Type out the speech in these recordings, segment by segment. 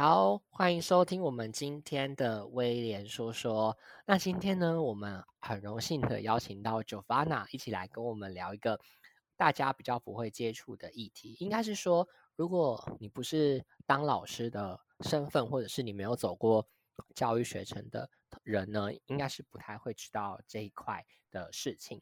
好，欢迎收听我们今天的威廉说说。那今天呢，我们很荣幸的邀请到 Jovana 一起来跟我们聊一个大家比较不会接触的议题。应该是说，如果你不是当老师的身份，或者是你没有走过教育学程的人呢，应该是不太会知道这一块的事情。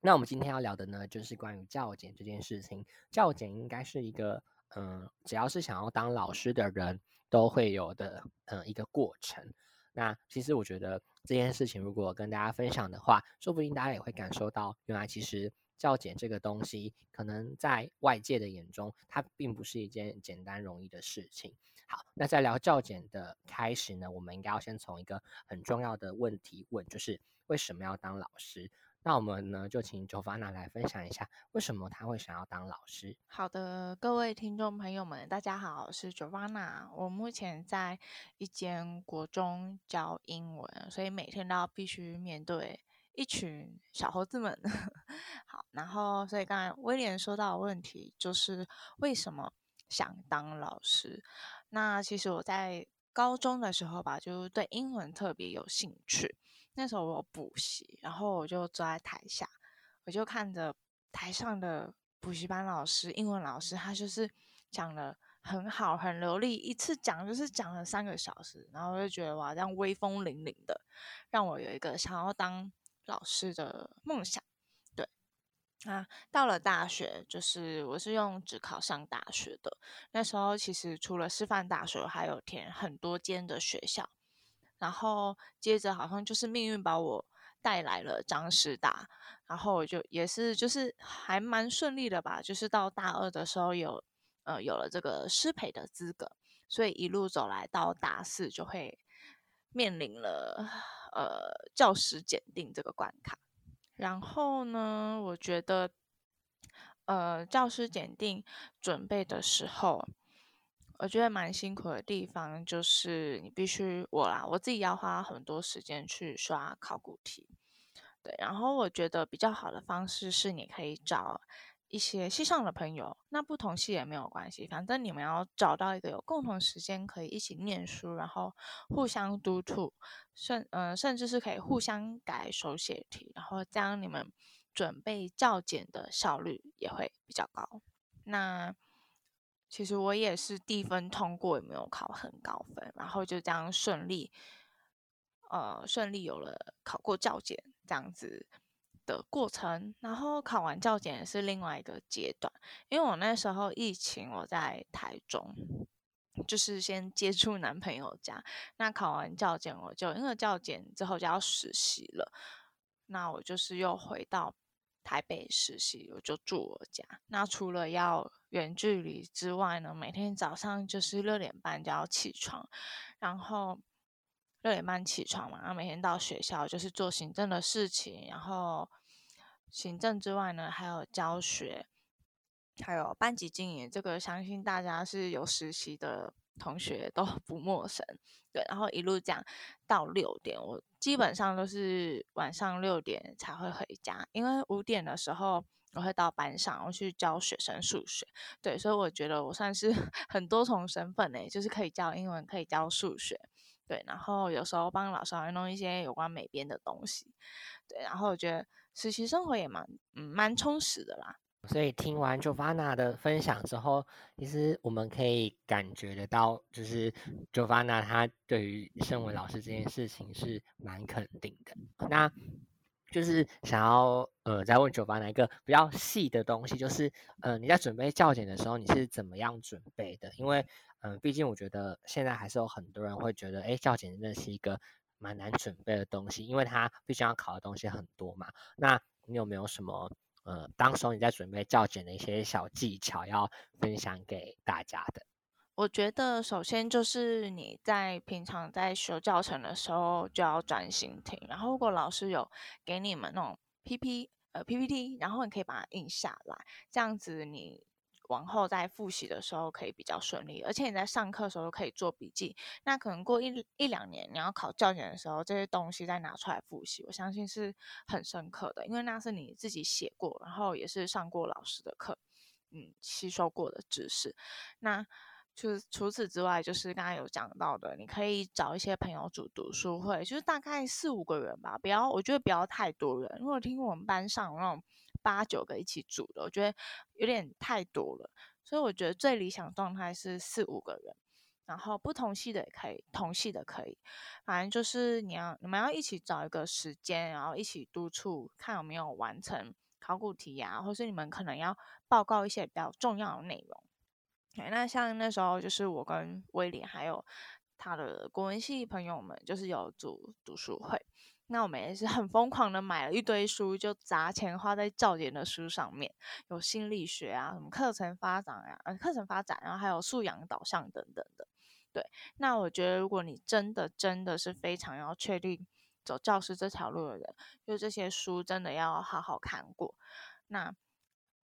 那我们今天要聊的呢，就是关于教检这件事情。教检应该是一个，嗯，只要是想要当老师的人都会有的，嗯，一个过程。那其实我觉得这件事情，如果跟大家分享的话，说不定大家也会感受到，原来其实教检这个东西，可能在外界的眼中，它并不是一件简单容易的事情。好，那在聊教检的开始呢，我们应该要先从一个很重要的问题问，就是为什么要当老师？那我们呢，就请 Jovana 来分享一下，为什么他会想要当老师。好的，各位听众朋友们，大家好，我是 Jovana。我目前在一间国中教英文，所以每天都要必须面对一群小猴子们。好，然后所以刚才威廉说到的问题就是为什么想当老师？那其实我在高中的时候吧，就对英文特别有兴趣。那时候我补习，然后我就坐在台下，我就看着台上的补习班老师、英文老师，他就是讲的很好、很流利，一次讲就是讲了三个小时，然后我就觉得哇，这样威风凛凛的，让我有一个想要当老师的梦想。对，啊，到了大学，就是我是用只考上大学的，那时候其实除了师范大学，还有填很多间的学校。然后接着好像就是命运把我带来了张师大，然后我就也是就是还蛮顺利的吧，就是到大二的时候有呃有了这个师培的资格，所以一路走来到大四就会面临了呃教师检定这个关卡。然后呢，我觉得呃教师检定准备的时候。我觉得蛮辛苦的地方就是你必须我啦，我自己要花很多时间去刷考古题，对。然后我觉得比较好的方式是你可以找一些系上的朋友，那不同系也没有关系，反正你们要找到一个有共同时间可以一起念书，然后互相督促，甚嗯甚至是可以互相改手写题，然后这样你们准备教检的效率也会比较高。那。其实我也是低分通过，也没有考很高分，然后就这样顺利，呃，顺利有了考过教检这样子的过程。然后考完教检也是另外一个阶段，因为我那时候疫情我在台中，就是先接触男朋友家。那考完教检我就因为教检之后就要实习了，那我就是又回到。台北实习，我就住我家。那除了要远距离之外呢，每天早上就是六点半就要起床，然后六点半起床嘛，然后每天到学校就是做行政的事情，然后行政之外呢，还有教学，还有班级经营。这个相信大家是有实习的同学都 不陌生。对，然后一路讲到六点，我基本上都是晚上六点才会回家，因为五点的时候我会到班上，我去教学生数学。对，所以我觉得我算是 很多重身份诶，就是可以教英文，可以教数学。对，然后有时候帮老师会弄一些有关美编的东西。对，然后我觉得实习生活也蛮嗯蛮充实的啦。所以听完 Jovana 的分享之后，其实我们可以感觉得到，就是 Jovana 她对于身为老师这件事情是蛮肯定的。那就是想要呃再问 Jovan 一个比较细的东西，就是呃你在准备教检的时候，你是怎么样准备的？因为嗯，毕竟我觉得现在还是有很多人会觉得，哎，教检真的是一个蛮难准备的东西，因为它必须要考的东西很多嘛。那你有没有什么？呃，当时候你在准备教检的一些小技巧要分享给大家的。我觉得首先就是你在平常在修教程的时候就要专心听，然后如果老师有给你们那种 P P 呃 P P T，然后你可以把它印下来，这样子你。往后在复习的时候可以比较顺利，而且你在上课的时候可以做笔记。那可能过一一两年你要考教研的时候，这些东西再拿出来复习，我相信是很深刻的，因为那是你自己写过，然后也是上过老师的课，嗯，吸收过的知识。那就是除此之外，就是刚才有讲到的，你可以找一些朋友组读书会，就是大概四五个人吧，不要，我觉得不要太多人。如果听我们班上那种八九个一起组的，我觉得有点太多了。所以我觉得最理想状态是四五个人，然后不同系的也可以，同系的可以，反正就是你要你们要一起找一个时间，然后一起督促，看有没有完成考古题呀，或是你们可能要报告一些比较重要的内容。那像那时候就是我跟威廉还有他的国文系朋友们，就是有组读书会。那我们也是很疯狂的买了一堆书，就砸钱花在教研的书上面，有心理学啊，什么课程发展呀，呃，课程发展，然后还有素养导向等等的。对，那我觉得如果你真的真的是非常要确定走教师这条路的人，就这些书真的要好好看过。那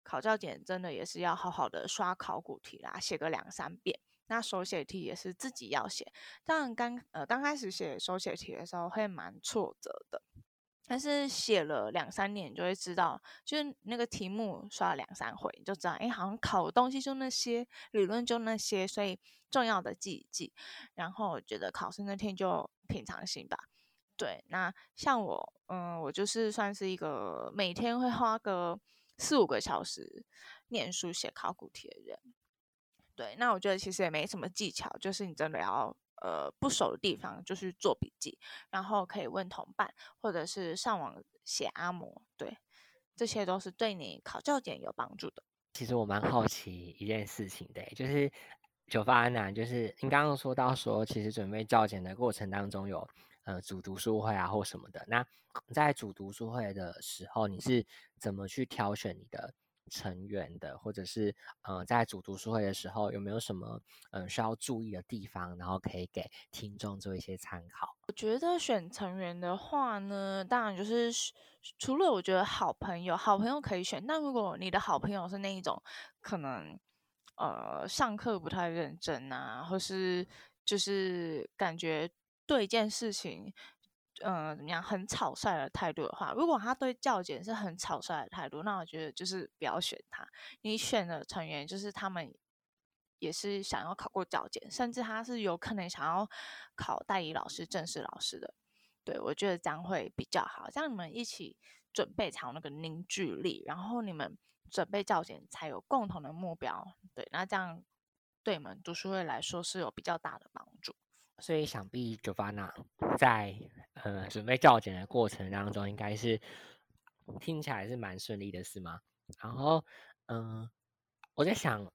考教检真的也是要好好的刷考古题啦，写个两三遍。那手写题也是自己要写，当然刚呃刚开始写手写题的时候会蛮挫折的，但是写了两三年就会知道，就是那个题目刷了两三回你就知道，哎，好像考的东西就那些，理论就那些，所以重要的记一记。然后我觉得考试那天就平常心吧。对，那像我，嗯，我就是算是一个每天会花个四五个小时念书写考古题的人。对，那我觉得其实也没什么技巧，就是你真的要呃不熟的地方，就是做笔记，然后可以问同伴，或者是上网写阿摩，对，这些都是对你考教检有帮助的。其实我蛮好奇一件事情的，就是九发安南，就是你刚刚说到说，其实准备教检的过程当中有呃组读书会啊或什么的，那在组读书会的时候，你是怎么去挑选你的？成员的，或者是呃，在组读书会的时候，有没有什么嗯需要注意的地方，然后可以给听众做一些参考？我觉得选成员的话呢，当然就是除了我觉得好朋友，好朋友可以选，那如果你的好朋友是那一种可能呃上课不太认真啊，或是就是感觉对一件事情。嗯，怎么样？很草率的态度的话，如果他对教检是很草率的态度，那我觉得就是不要选他。你选的成员就是他们也是想要考过教检，甚至他是有可能想要考代理老师、正式老师的。对我觉得这样会比较好，这样你们一起准备才有那个凝聚力，然后你们准备教检才有共同的目标。对，那这样对你们读书会来说是有比较大的帮助。所以想必 Jovana 在呃准备教检的过程当中，应该是听起来是蛮顺利的，是吗？然后嗯，我在想，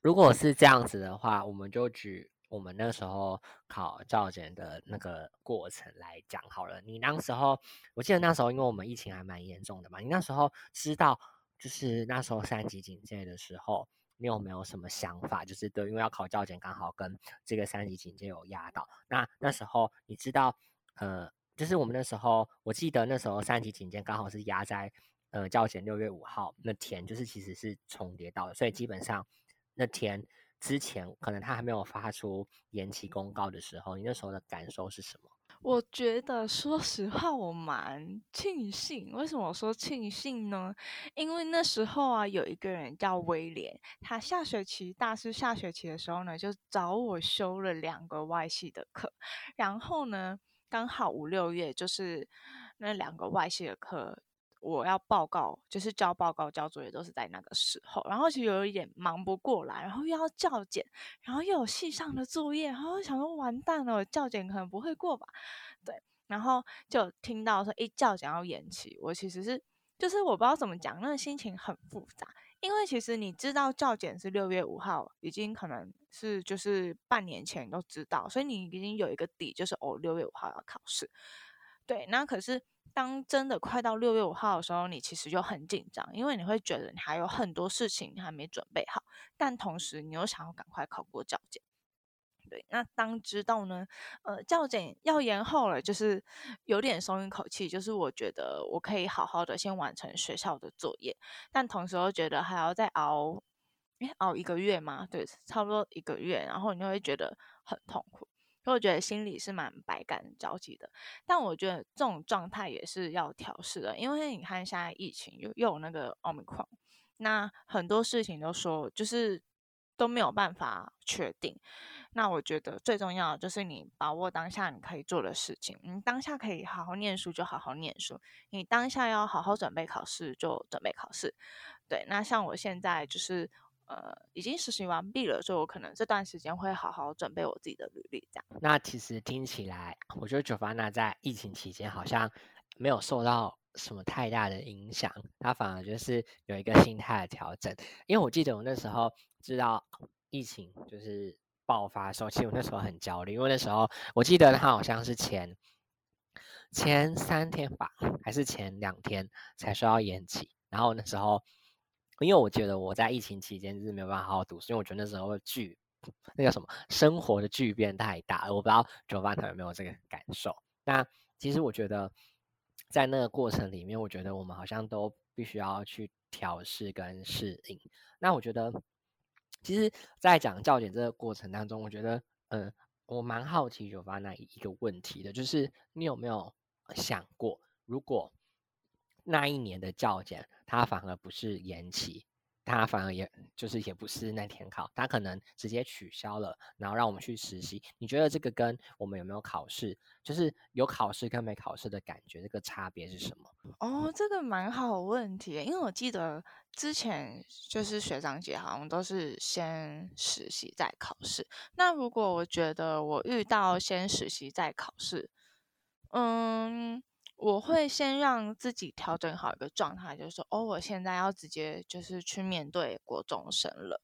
如果是这样子的话，我们就举我们那时候考教检的那个过程来讲好了。你那时候，我记得那时候因为我们疫情还蛮严重的嘛，你那时候知道就是那时候三级警戒的时候。你有没有什么想法？就是对，因为要考教检，刚好跟这个三级警戒有压到。那那时候你知道，呃，就是我们那时候，我记得那时候三级警戒刚好是压在呃教检六月五号那天，就是其实是重叠到的。所以基本上那天之前，可能他还没有发出延期公告的时候，你那时候的感受是什么？我觉得，说实话，我蛮庆幸。为什么说庆幸呢？因为那时候啊，有一个人叫威廉，他下学期大四下学期的时候呢，就找我修了两个外系的课，然后呢，刚好五六月就是那两个外系的课。我要报告，就是交报告、交作业都是在那个时候，然后其实有一点忙不过来，然后又要校检，然后又有系上的作业，然后想说完蛋了，校检可能不会过吧？对，然后就听到说一校检要延期，我其实是就是我不知道怎么讲，那个心情很复杂，因为其实你知道校检是六月五号，已经可能是就是半年前都知道，所以你已经有一个底，就是哦六月五号要考试，对，那可是。当真的快到六月五号的时候，你其实就很紧张，因为你会觉得你还有很多事情还没准备好，但同时你又想要赶快考过教检。对，那当知道呢，呃，教检要延后了，就是有点松一口气，就是我觉得我可以好好的先完成学校的作业，但同时又觉得还要再熬，诶，熬一个月嘛，对，差不多一个月，然后你就会觉得很痛苦。所以我觉得心里是蛮百感交集的，但我觉得这种状态也是要调试的，因为你看现在疫情又又有那个奥密克戎，那很多事情都说就是都没有办法确定。那我觉得最重要的就是你把握当下你可以做的事情。你当下可以好好念书就好好念书，你当下要好好准备考试就准备考试。对，那像我现在就是呃已经实习完毕了，所以我可能这段时间会好好准备我自己的履历。这样。那其实听起来，我觉得 Jovana 在疫情期间好像没有受到什么太大的影响，他反而就是有一个心态的调整。因为我记得我那时候知道疫情就是。爆发的时候，其实我那时候很焦虑，因为那时候我记得他好像是前前三天吧，还是前两天才说要延期。然后那时候，因为我觉得我在疫情期间就是没有办法好好读书，因为我觉得那时候巨那叫什么生活的巨变太大，我不知道九巴那有没有这个感受。那其实我觉得在那个过程里面，我觉得我们好像都必须要去调试跟适应。那我觉得。其实，在讲教检这个过程当中，我觉得，嗯，我蛮好奇有发那一个问题的，就是你有没有想过，如果那一年的教检它反而不是延期？他反而也就是也不是那天考，他可能直接取消了，然后让我们去实习。你觉得这个跟我们有没有考试，就是有考试跟没考试的感觉，这个差别是什么？哦，这个蛮好问题，因为我记得之前就是学长姐好像都是先实习再考试。那如果我觉得我遇到先实习再考试，嗯。我会先让自己调整好一个状态，就是说，哦，我现在要直接就是去面对国中生了，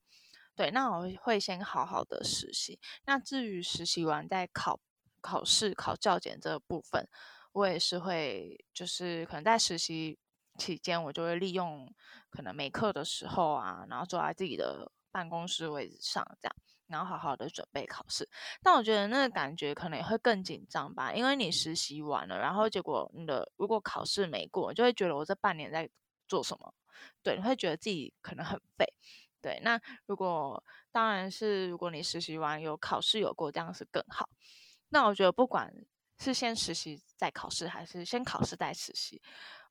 对，那我会先好好的实习。那至于实习完再考考试、考教检这部分，我也是会，就是可能在实习期间，我就会利用可能没课的时候啊，然后坐在自己的办公室位置上这样。然后好好的准备考试，但我觉得那个感觉可能也会更紧张吧，因为你实习完了，然后结果你的如果考试没过，就会觉得我这半年在做什么？对，你会觉得自己可能很废。对，那如果当然是如果你实习完有考试有过，这样是更好。那我觉得不管是先实习再考试，还是先考试再实习，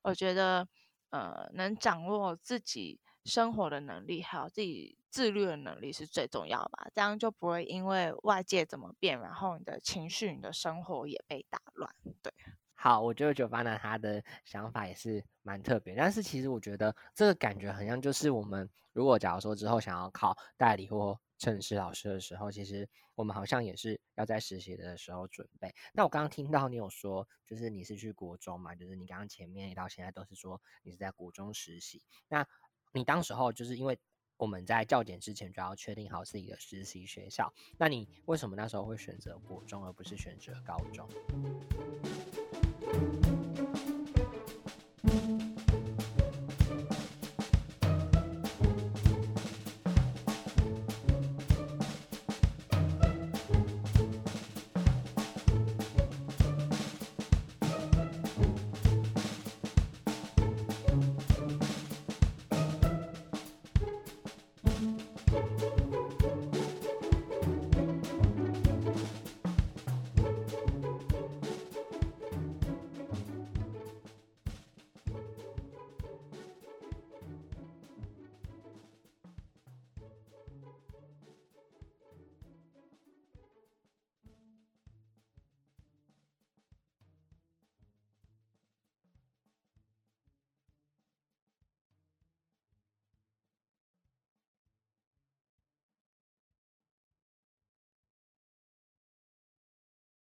我觉得呃能掌握自己。生活的能力还有自己自律的能力是最重要吧，这样就不会因为外界怎么变，然后你的情绪、你的生活也被打乱。对，好，我觉得九八呢他的想法也是蛮特别，但是其实我觉得这个感觉好像就是我们如果假如说之后想要考代理或正式老师的时候，其实我们好像也是要在实习的时候准备。那我刚刚听到你有说，就是你是去国中嘛，就是你刚刚前面到现在都是说你是在国中实习，那。你当时候就是因为我们在校检之前就要确定好自己的实习学校，那你为什么那时候会选择国中而不是选择高中？